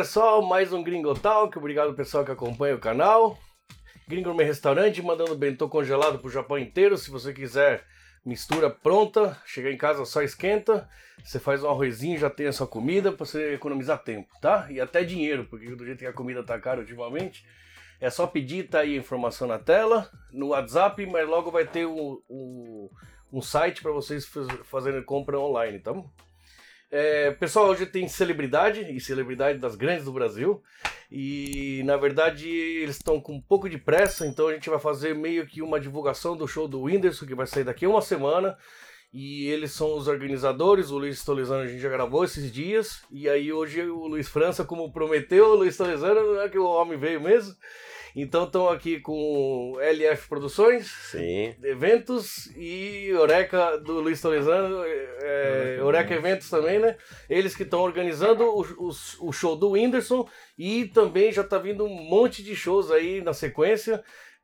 pessoal, mais um Gringo Talk. Obrigado pessoal que acompanha o canal. Gringo Gourmet Restaurante, mandando bentô congelado pro Japão inteiro. Se você quiser mistura pronta, chega em casa só esquenta. Você faz um arrozinho, já tem a sua comida para você economizar tempo, tá? E até dinheiro, porque do jeito que a comida tá cara ultimamente, é só pedir, tá aí a informação na tela, no WhatsApp, mas logo vai ter um, um, um site para vocês fazerem compra online, tá bom? É, pessoal, hoje tem celebridade, e celebridade das grandes do Brasil. E na verdade eles estão com um pouco de pressa, então a gente vai fazer meio que uma divulgação do show do Whindersson, que vai sair daqui a uma semana. E eles são os organizadores, o Luiz Tolizano a gente já gravou esses dias. E aí hoje o Luiz França, como prometeu, o Luiz Tolizano, é que o homem veio mesmo. Então estão aqui com LF Produções, Sim. Eventos e Oreca do Luiz Tolizano, é, Oreca Eventos também, né? Eles que estão organizando o, o, o, show do Whindersson e também já está vindo um monte de shows aí na sequência.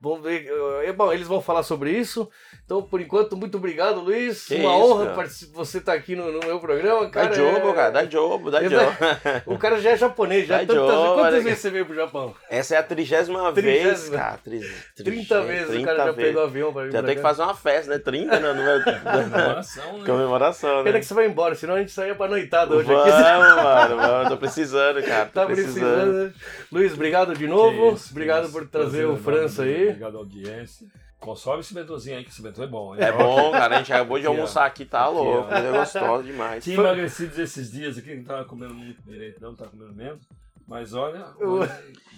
Vamos ver. É bom, eles vão falar sobre isso. Então, por enquanto, muito obrigado, Luiz. Que Uma isso, honra cara. você estar aqui no, no meu programa. Cara, Dá jogo, é- cara. Dá jogo, dá Ele jogo. vai- O cara já é japonês, já. Dá Tantas- jogo, quantas vezes você veio pro Japão? Essa é a trigésima vez, Trigésima. cara. Tri, 30 vezes o cara já pegou avião pra vir Já pra tem que fazer uma festa, né? 30 no número Comemoração, né? comemoração, né? Pena que você vai embora, senão a gente saía pra noitada hoje Vamos, aqui. mano, vamos. Tô precisando, cara. Tô Tá precisando. precisando. Luiz, obrigado de novo. Isso, obrigado que por isso. trazer Prazer o França aí. Obrigado à audiência. Consome esse bentozinho aí, que esse bentô é bom, hein? É bom, cara. A gente acabou de almoçar aqui, tá louco. É gostoso demais. Tinha emagrecido esses dias aqui, não tava comendo muito direito, não, tava comendo menos. Mas olha,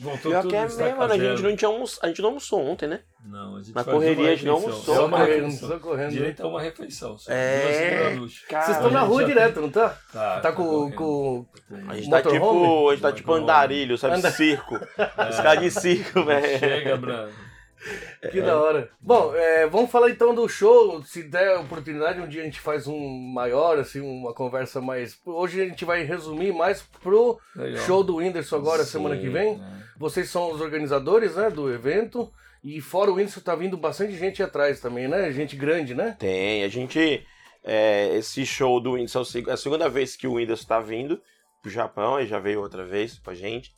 voltou Pior tudo que é estaca mesmo, mano. A gente não tinha almoçado. A gente não almoçou ontem, né? Não, a gente Na correria a gente não almoçou, só Só uma refeição. correndo. Direito a uma refeição. Só. É, cara. Vocês estão na rua direto, não tá? Tá, Tá com, correndo. com A gente tá tipo. A gente tá tipo andarilho, sabe? Circo. É, Os caras de circo, velho. Chega, Brando. Que da hora. Bom, é, vamos falar então do show. Se der oportunidade, um dia a gente faz um maior, assim, uma conversa mais. Hoje a gente vai resumir mais pro Legal. show do Whindersson agora, Sim, semana que vem. É. Vocês são os organizadores, né, do evento. E fora o Whindersson, tá vindo bastante gente atrás também, né? Gente grande, né? Tem, a gente. é, esse show do Whindersson é a segunda vez que o Whindersson tá vindo pro Japão, ele já veio outra vez com a gente.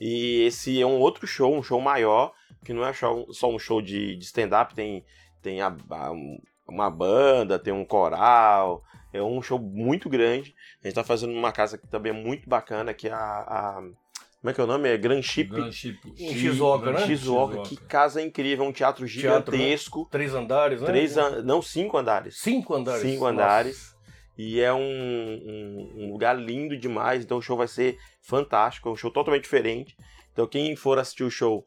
E esse é um outro show, um show maior, que não é só um show de, de stand-up, tem, tem a- a- um- uma banda, tem um coral, é um show muito grande. A gente tá fazendo numa casa que também é muito bacana, que é a. a- como é que é o nome? É Grand Chip. Grand Chip. Em Shizuoka, né? Shizuoka. Que casa incrível, um teatro Teatro, né? gigantesco. Três andares, né? Três an... Não, cinco andares. Cinco andares. Cinco andares. E é um, um, um lugar lindo demais. Então o show vai ser fantástico. É um show totalmente diferente. Então quem for assistir o show,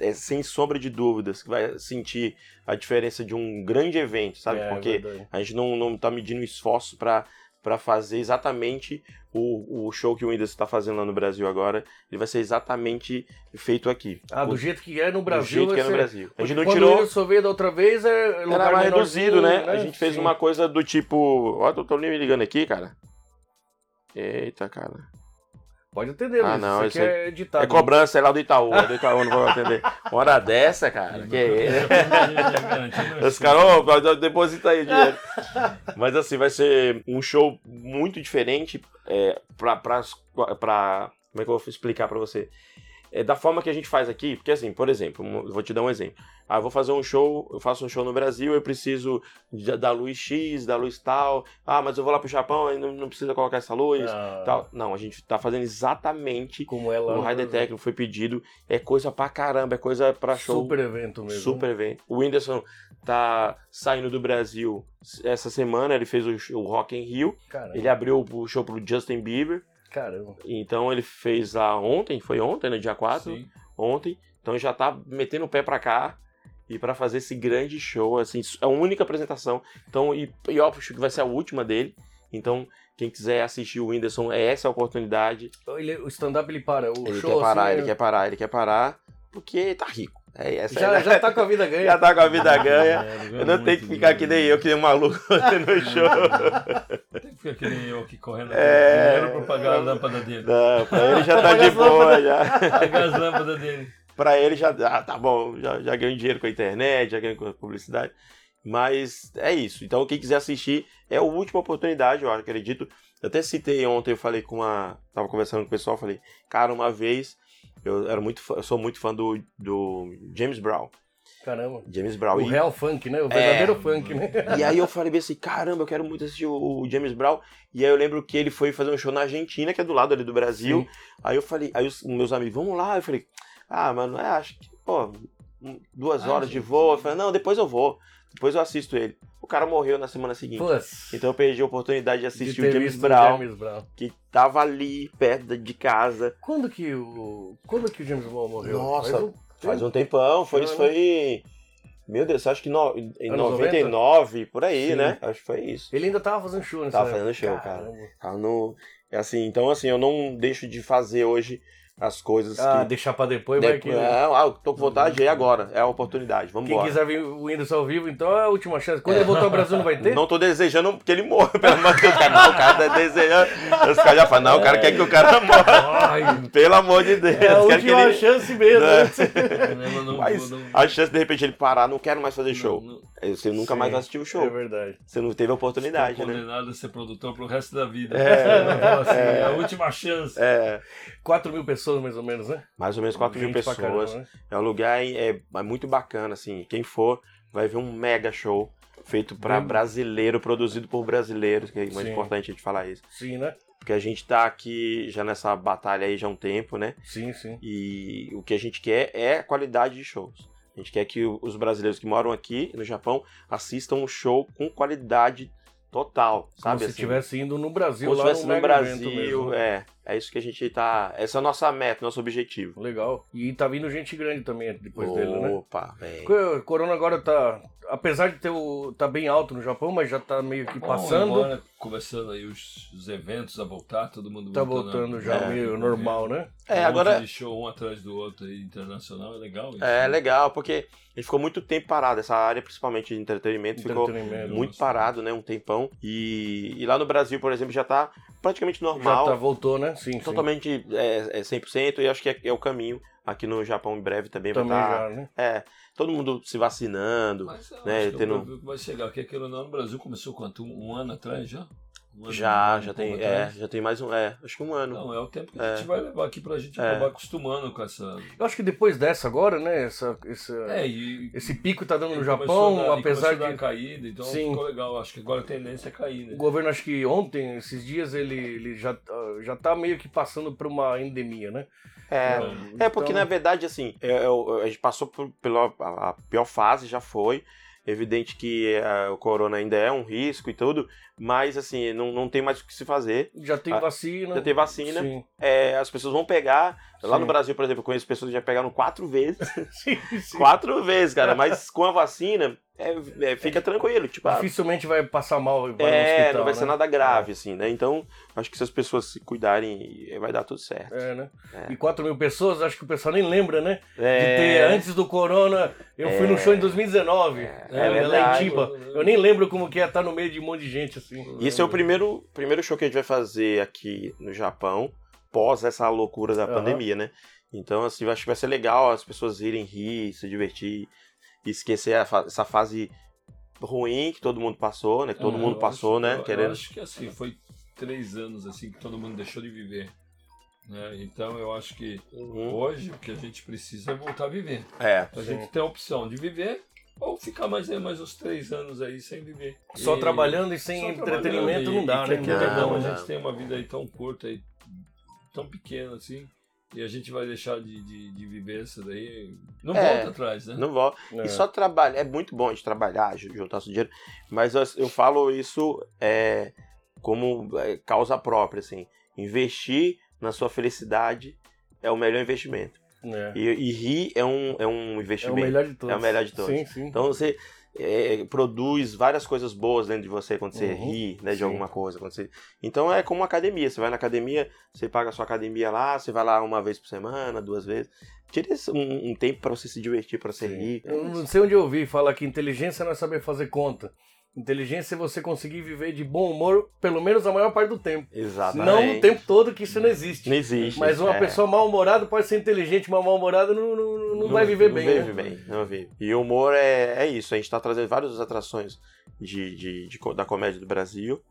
é sem sombra de dúvidas, que vai sentir a diferença de um grande evento, sabe? É, Porque verdade. a gente não, não tá medindo esforço para para fazer exatamente o, o show que o Whindersson está fazendo lá no Brasil agora. Ele vai ser exatamente feito aqui. Ah, do O- jeito que é no do Brasil. jeito que é no Brasil. A gente não tirou. o Whindersson veio da outra vez, é lugar Era mais reduzido, né? A gente fez Sim. uma coisa do tipo. Ó, tô, tô me ligando aqui, cara. Eita, cara. Pode atender, Ah, Luiz. não, Isso aqui é editado. É cobrança, é lá do Itaú. É do Itaú, não vou atender. Uma hora dessa, cara. Que é Os caras, ô, deposita aí o dinheiro. Mas assim, vai ser um show muito diferente é, pra, pra, pra. Como é que eu vou explicar pra você? É da forma que a gente faz aqui, porque assim, por exemplo, vou te dar um exemplo. Ah, eu vou fazer um show, eu faço um show no Brasil, eu preciso da luz X, da luz tal. Ah, mas eu vou lá pro Japão e não, não precisa colocar essa luz. Ah, Tal. Não, a gente tá fazendo exatamente Como ela. o High Técnico foi pedido. É coisa pra caramba, é coisa pra show. Super evento mesmo. Super evento. O Whindersson tá saindo do Brasil essa semana, ele fez o, o Rock in Rio. Caramba. Ele abriu o show pro Justin Bieber. Caramba. Então ele fez lá ontem, foi ontem, no dia 4, Sim. ontem. Então ele já tá metendo o pé pra cá e pra fazer esse grande show, assim, é a única apresentação. Então, e, e eu acho que vai ser a última dele. Então, quem quiser assistir o Whindersson, é essa a oportunidade. Ele- o stand-up ele para. O Ele show, quer parar, assim, ele quer parar, ele quer parar, porque tá rico. É, essa Já, é, já tá com a vida ganha. já tá com a vida ganha. É, Eu não tenho que ficar dinheiro. que nem eu, que nem um maluco no show. Tem que ficar que nem eu aqui correndo É. dinheiro pra pagar a lâmpada dele. Não, pra ele já tá de boa, já. Pagar as lâmpadas dele. Pra ele já, ah, tá bom, já, já ganho dinheiro com a internet, já ganho com a publicidade. Mas é isso. Então, quem quiser assistir, é a última oportunidade, eu acredito. Eu até citei ontem, eu falei com uma. Tava conversando com o pessoal, falei, cara, uma vez eu era muito fã- eu sou muito fã do, do James Brown. Caramba. James Brown. O E- real funk, né? O verdadeiro É. funk, né? E aí eu falei assim, caramba, eu quero muito assistir o, o James Brown. E aí eu lembro que ele foi fazer um show na Argentina, que é do lado ali do Brasil. Sim. Aí eu falei, aí os meus amigos, vamos lá. Eu falei, ah, mano, é, acho que, pô, duas Ah, horas de voo. Eu falei, não, depois eu vou. Depois eu assisto ele. O cara morreu na semana seguinte. Então eu perdi a oportunidade de de assistir ter o James Brown, James Brown. que tava ali, perto de casa. Quando que o. Quando que o James Brown morreu? Nossa, Faz um Faz um tempão, foi, isso foi. Meu Deus, acho que no, em Anos 99, por aí, Sim. né? Acho que foi isso. Ele ainda tava fazendo show nessa Tava fazendo show, cara. Caramba. Tá no, é assim, então assim, eu não deixo de fazer hoje as coisas Ah, que. deixar pra depois, vai que. Depois, ah, tô com vontade, é agora, é a oportunidade, vamos Quem embora. quiser ver o Windows ao vivo, então é a última chance. Quando ele voltar ao Brasil, não vai ter? Não tô desejando que ele morra, pelo amor de Deus. Não, o cara tá desejando. Os caras já falam, não, o cara quer que o cara morra. Pelo amor de Deus. é a última ele... chance mesmo. Né? né? Não, não, Mas não, a chance de repente ele parar, não quero mais fazer show. não- não- Você nunca Sim, mais vai assistir o É show. verdade. Você não teve a oportunidade, Tô né? condenado a ser produtor pro resto da vida. É. Assim, é a última chance. É, 4 mil pessoas, mais ou menos, né? mais ou menos 4 mil pessoas. caramba, né? É um lugar é, é muito bacana, assim. Quem for vai ver um mega show feito pra Bem- brasileiro, produzido por brasileiros, que é muito Sim. importante a gente falar isso. Sim, né? Porque a gente tá aqui já nessa batalha aí já há um tempo, né? Sim, sim. E o que a gente quer é a qualidade de shows. A gente quer que os brasileiros que moram aqui no Japão assistam um show com qualidade total, Como sabe? se assim? estivesse indo no Brasil, Como se lá estivesse no, no Brasil, mesmo. é. É isso que a gente tá. Essa é a nossa meta, nosso objetivo. Legal. E tá vindo gente grande também depois dele, né? Opa, velho. O Corona agora tá. Apesar de ter o. tá bem alto no Japão, mas já tá meio que Bom, passando. agora, começando aí os, os eventos a voltar, todo mundo tá voltando voltando a- já É. meio normal, né? É, um agora- monte de show um atrás do outro aí, internacional, é legal isso. É né? legal, porque a gente ficou muito tempo parado. Essa área, principalmente de entretenimento, ficou Entretenimento. muito parado, né? Um tempão. E, e lá no Brasil, por exemplo, já tá praticamente normal. Já tá, voltou, né? Sim, sim. totalmente é, é 100%. E acho que é, é o caminho. Aqui no Japão, em breve, também, Também vai estar. já, né? É, todo mundo se vacinando. Mas né, que tendo- vai chegar, porque aquilo não no Brasil começou quanto? Um, um ano atrás já? Um ano, um Já, ano já tem. É, já tem mais um. É, acho que um ano. Não, é o tempo que a É. gente vai levar aqui pra gente É. acabar acostumando com essa. Eu acho que depois dessa agora, né? Essa, essa, É, e. esse pico tá dando no Japão, a dar- apesar a dar de. caída, então Sim. ficou legal. Acho que agora a tendência é cair, O né? governo, acho que ontem, esses dias, ele, ele já, já tá meio que passando por uma endemia, né? É, Então, É, porque na verdade, assim, é, é, o- a gente passou por, pela a, a pior fase, já foi. Evidente que é, o corona ainda é um risco e tudo, mas assim, não, não tem mais o que se fazer. Já tem Ah, vacina. Já tem vacina, é, as pessoas vão pegar. Lá Sim. no Brasil, por exemplo, eu conheço pessoas que já pegaram quatro vezes. sim, sim. quatro vezes, cara, mas com a vacina, é, é, fica tranquilo. Tipo, ah, Dificilmente vai passar mal. Vai é, hospital, não vai ser né? nada grave, assim, né? Então, acho que se as pessoas se cuidarem, vai dar tudo certo. É, né? É. E 4 mil pessoas, acho que o pessoal nem lembra, né? É, De ter, antes do Corona, eu fui no show em 2019. É, né, é lá em. Tiba. Eu nem lembro como que é estar no meio de um monte de gente assim. E esse é o primeiro, primeiro show que a gente vai fazer aqui no Japão, pós essa loucura da Aham. pandemia, né? Então, assim, eu acho que vai ser legal as pessoas irem rir, se divertir, e esquecer a fa- essa fase ruim que todo mundo passou, né? Que todo É, mundo eu passou, acho- né? Eu, eu Querendo. acho que assim, foi três anos assim que todo mundo deixou de viver. Né? Então eu acho que Uhum. hoje o que a gente precisa é voltar a viver. É. A gente tem a opção de viver ou ficar mais, aí, mais uns três anos aí sem viver. Só E- trabalhando e sem só entretenimento trabalhando não e- dá, e né? Não ou tem Não, não, a né? gente tem uma vida aí tão curta e tão pequena assim. E a gente vai deixar de, de, de viver isso daí. Não É, volta atrás, né? Não vou. É. E só trabalhar. É muito bom a gente trabalhar, ju- juntar seu dinheiro. Mas eu, eu falo isso é, como é, causa própria, assim. Investir na sua felicidade é o melhor investimento. É. E, e rir é um, é um É o investimento. melhor de todos. É o melhor de todos. Sim, sim. Então você é, produz várias coisas boas dentro de você quando você Uhum, ri né, de sim. alguma coisa. Quando você... Então é como uma academia. Você vai na academia, você paga a sua academia lá, você vai lá uma vez por semana, duas vezes. Tira esse- um, um tempo pra você se divertir, pra você rir. Eu não sei onde eu ouvi falar que inteligência não é saber fazer conta. Inteligência é você conseguir viver de bom humor, pelo menos a maior parte do tempo. Exatamente. Não o tempo todo, que isso não existe. Não existe. Mas uma é. pessoa mal-humorada pode ser inteligente, mas mal-humorada não, não, não, não vai viver não bem. vive né? bem, não vive. E o humor é, é isso. A gente tá trazendo várias atrações de, de, de da comédia do Brasil.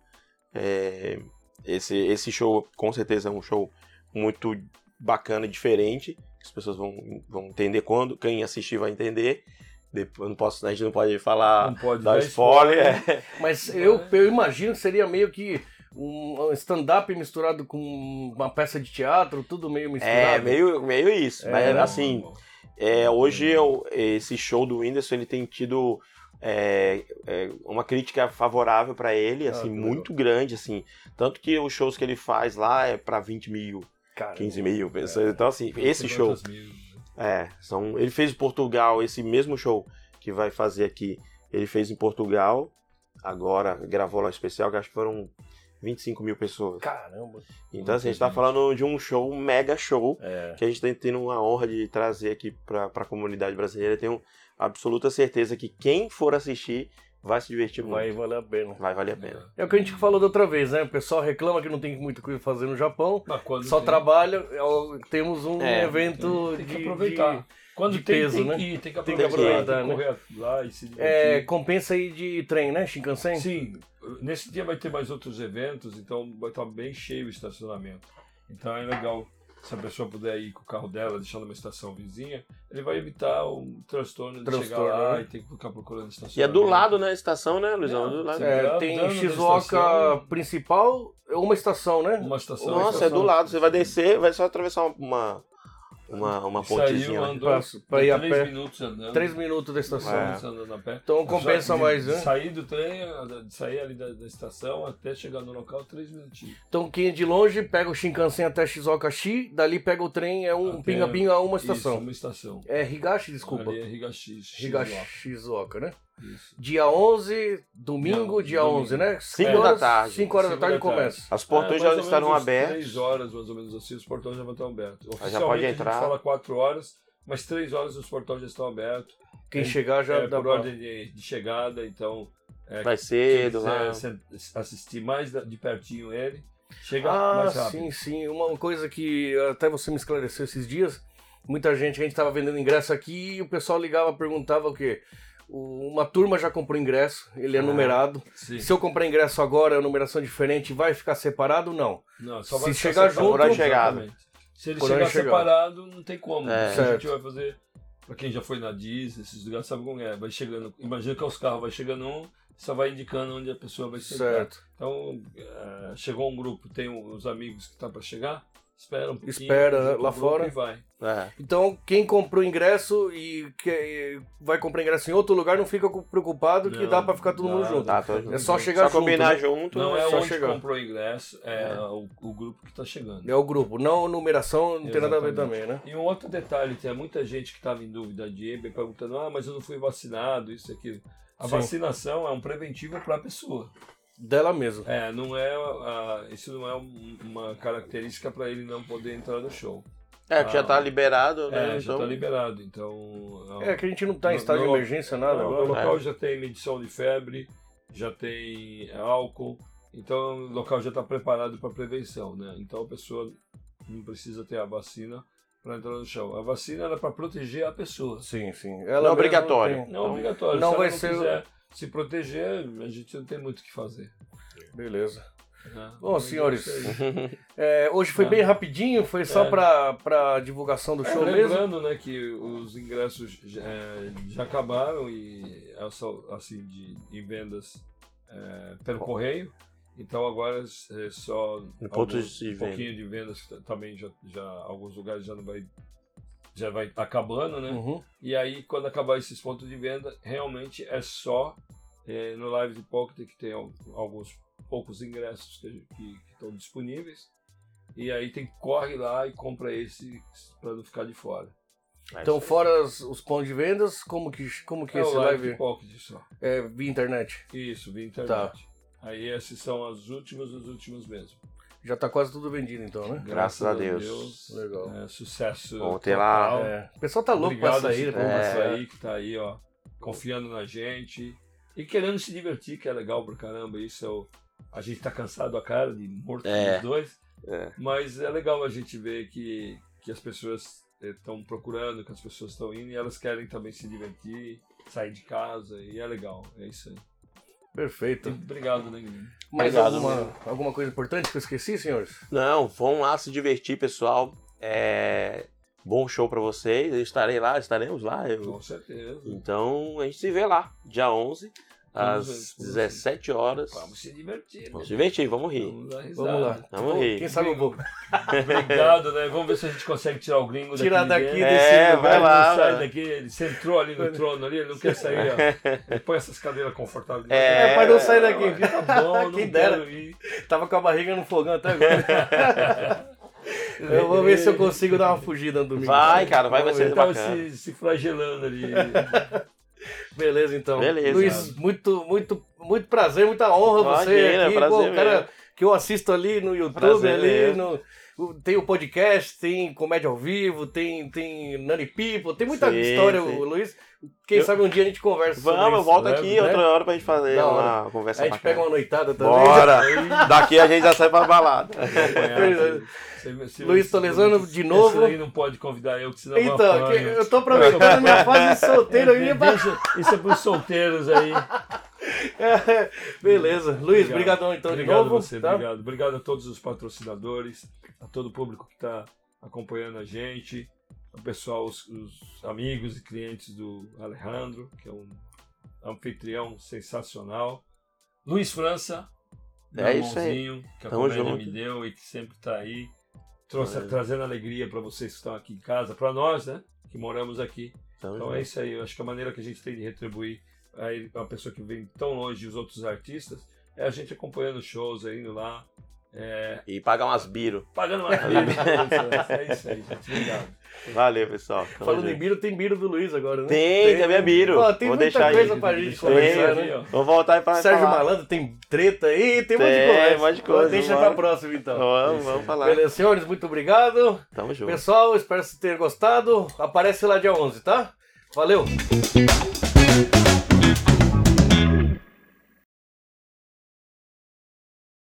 É, esse, esse show com certeza é um show muito bacana e diferente. As pessoas vão, vão entender quando, quem assistir vai entender. Depois, não posso, a gente não pode falar Não pode dar dar spoiler. Mas eu, eu imagino que seria meio que um stand-up misturado com uma peça de teatro, tudo meio misturado. É, meio, meio isso. É, mas assim, É, hoje eu- esse show do Whindersson ele tem tido é, é, uma crítica favorável pra ele, Ah, assim, que muito grande, assim. Tanto que os shows que ele faz lá é pra 20 mil, Cara, 15 mil É. pessoas. Então, assim, esse show. 200 mil, né? É, são, ele fez em Portugal, esse mesmo show que vai fazer aqui, ele fez em Portugal, agora gravou lá um especial, que acho que foram 25 mil pessoas. Caramba. Então, assim, a gente tá falando de um show, um mega show, É. que a gente tá tendo a honra de trazer aqui pra, pra comunidade brasileira. Eu tenho absoluta certeza que quem for assistir vai se divertir Vai muito. valer a pena. Vai valer a pena. É o que a gente falou da outra vez, né? O pessoal reclama que não tem muita coisa fazer no Japão. Só tem- trabalha, é temos um É, evento tem que de, aproveitar. de- Quando de tem, peso, tem né? que ir, tem que Tem que aproveitar, tem que correr lá e se é, compensa aí de trem, né? Shinkansen? Sim, nesse dia vai ter mais outros eventos, então vai estar bem cheio o estacionamento. Então é legal se a pessoa puder ir com o carro dela, deixando uma estação vizinha, ele vai evitar um transtorno de chegar Transtorno, lá né? e ter que ficar procurando estacionamento. E é do lado, né, a estação, né, Luizão? Não, do lado. É, tem Shizuoka estação. principal, é uma estação, né? Uma estação. Nossa, é do lado. Você vai descer, vai só atravessar uma, uma, uma pontezinha. Saiu, andou Pra- pra ir a três pé. minutos andando. Três minutos da estação. É. minutos andando a pé. Então compensa mais, né? Sair do trem, de sair ali da, da estação até chegar no local, três minutinhos. Então quem é de longe pega o Shinkansen até Shizuoka-shi, dali pega o trem, é um pinga-pinga a uma Isso, estação. uma estação. É Higashi, desculpa. Ali é Higashi. Higashi Shizuoka, né? Isso. Dia 11, domingo, dia Domingo. 11, né? Cinco Cinco da horas- tarde. Cinco horas da tarde da tarde. começa. Os portões É, já estarão abertos. Três horas, mais ou menos assim, os portões já vão estar abertos. pode Oficialmente, entrar. A gente fala quatro horas, mas três horas os portões já estão abertos. Quem É, chegar já é, dá por pra... ordem de, de chegada, então... É, Vai quem cedo sen- assistir mais de pertinho ele, chega Ah, mais rápido. sim, sim. Uma coisa que até você me esclareceu esses dias, muita gente, a gente tava vendendo ingresso aqui e o pessoal ligava, perguntava o quê? Uma turma já comprou ingresso, ele é Ah. numerado. Sim. Se eu comprar ingresso agora, a numeração diferente, vai ficar separado? Não. Não, só Se vai ficar chegar junto- Por chegado. Exatamente. Se ele chegar chegado. separado, não tem como. É. A gente vai fazer. Pra quem já foi na Disney, esses lugares sabe como é. Vai chegando. Imagina que é os carros, vai chegando um, só vai indicando onde a pessoa vai sentar. Certo. Então, eh, chegou um grupo, tem os amigos que estão para chegar, espera um pouquinho. Espera, né, lá fora. E vai. É. Então, quem comprou ingresso e que- vai comprar ingresso em outro lugar, não fica preocupado que Não, dá pra ficar todo mundo dá, junto. Tá, junto. É só chegar Só combinar junto, né? junto. Não é só onde chegar. comprou o ingresso, é, O, o grupo que está chegando. É o grupo, não numeração, não tem nada a ver Exatamente. também, né? E um outro detalhe, tem muita gente que estava em dúvida de ir, perguntando, ah, mas eu não fui vacinado, isso e aquilo. A Sim. vacinação é um preventivo para a pessoa. Dela mesmo. É, não é, ah, isso não é um- uma característica para ele não poder entrar no show. É, que já tá liberado, né? É, já então, está liberado, então... É que a gente não tá em No- estado de no- emergência, nada Não, agora. O local É. já tem medição de febre, já tem álcool, então o local já está preparado para prevenção, né? Então a pessoa não precisa ter a vacina para entrar no show. A vacina era para proteger a pessoa. Sim, sim. Não é obrigatório. tem- Não é obrigatório. não vai ela não ser- quiser se proteger, a gente não tem muito o que fazer. Beleza. né? Bom, É senhores, isso aí. É, hoje foi É. bem rapidinho, foi só É. pra divulgação do É, show mesmo. lembrando, né, que os ingressos é, já acabaram e é assim de em vendas é, pelo correio. Então agora é só pontos de um venda. pouquinho de vendas também já, já alguns lugares já não vai já vai acabando, né? Uhum. E aí quando acabar esses pontos de venda, realmente é só é, no Live de Pocket que tem al- alguns poucos ingressos que que- que estão disponíveis. E aí tem corre lá e compra esse para não ficar de fora. Então, fora os, os pontos de vendas, como que, como que é esse o Live live Pocket só. é via internet? Isso, via internet. Tá. Aí esses são as últimas dos últimos mesmo. Já tá quase tudo vendido então, né? Graças a Deus. Legal. É, sucesso. Ter lá. total. É, o pessoal tá louco pra Obrigado a sair. né? É. açaí que tá aí, ó, confiando na gente e querendo se divertir, que é legal pra caramba. Isso é o... A gente tá cansado a cara de morto É. dos dois, É. mas é legal a gente ver que, que as pessoas estão procurando, que as pessoas estão indo e elas querem também se divertir, sair de casa e é legal. É isso aí. Perfeito. Obrigado, né, Guilherme? Mais Obrigado, alguma, alguma coisa importante que eu esqueci, senhores? Não, vão lá se divertir, pessoal. É... Bom show pra vocês. Eu estarei lá, estaremos lá. eu- Com certeza. Então a gente se vê lá, dia 11, Vamos às ver, vamos ver. 17 horas. Vamos se divertir. Vamos se né? divertir, vamos rir. Vamos dar risada. Vamos lá. Vamos Pô, rir. Quem sabe eu vou. Obrigado, né? Vamos ver se a gente consegue tirar o gringo Tirar daqui. daqui de desse. É, lugar. vai Ele lá, não sai daqui, ele sentou ali no trono ali, ele não quer sair, ó. Põe essas cadeiras confortáveis. É, É, mas não sai daqui. Tá bom, não Quem dera. ir. Tava com a barriga no fogão até agora. eu vou ver se eu consigo dar uma fugida no domingo. Vai, cara, vai, vai ser. Ele tava bacana. se, se flagelando ali. Beleza, então. Beleza. Luiz, muito, muito, muito prazer, muita honra você Imagina, aqui. prazer Pô, o cara mesmo. que eu assisto ali no YouTube, Prazer ali mesmo. no. Tem o podcast, tem comédia ao vivo, tem, tem Nani People, tem muita Sim, história, sim. Luiz. Quem Eu- sabe um dia a gente conversa sobre Vamos, eu isso, volto né? aqui Né? outra hora pra gente fazer Da hora. uma conversa A gente bacana. pega uma noitada também. Bora! Daqui a gente já sai pra balada. Se- se- Luiz Tolesano, de novo. Esse aí não pode convidar eu, que senão eu Então, eu tô aproveitando minha fase solteira pra- Isso é pros solteiros aí. Beleza. Luiz, Obrigado. brigadão então obrigado de novo. a você, tá? obrigado. Obrigado a todos os patrocinadores, a todo o público que está acompanhando a gente, ao pessoal, os, os amigos e clientes do Alejandro, que é um anfitrião sensacional. Luiz França, meu É isso aí. irmãozinho, que a Tamo comédia junto. me deu e que sempre está aí, trouxe, É. trazendo alegria para vocês que estão aqui em casa, para nós, né, que moramos aqui. Tamo Então junto. é isso aí, eu acho que a maneira que a gente tem de retribuir aí uma pessoa que vem tão longe dos outros artistas é a gente acompanhando shows, aí, indo lá, é, E pagar umas biro. pagando uma vida. é isso aí, gente. Obrigado. Valeu, pessoal. Tamo Falando em. Biro, tem Biro do Luiz agora, né? Tem, tem a minha Biro. Pô, tem Vou muita deixar coisa aí. pra gente conversar, né? Vou voltar aí pra Sérgio falar. Malandro tem treta aí, tem um monte de Tem, um monte de coisa, Deixa vambora. pra próxima então. Vamos, vamos falar. Beleza, senhores, muito obrigado. Tamo junto. Pessoal, espero que vocês tenham gostado. Aparece lá dia 11, tá? Valeu!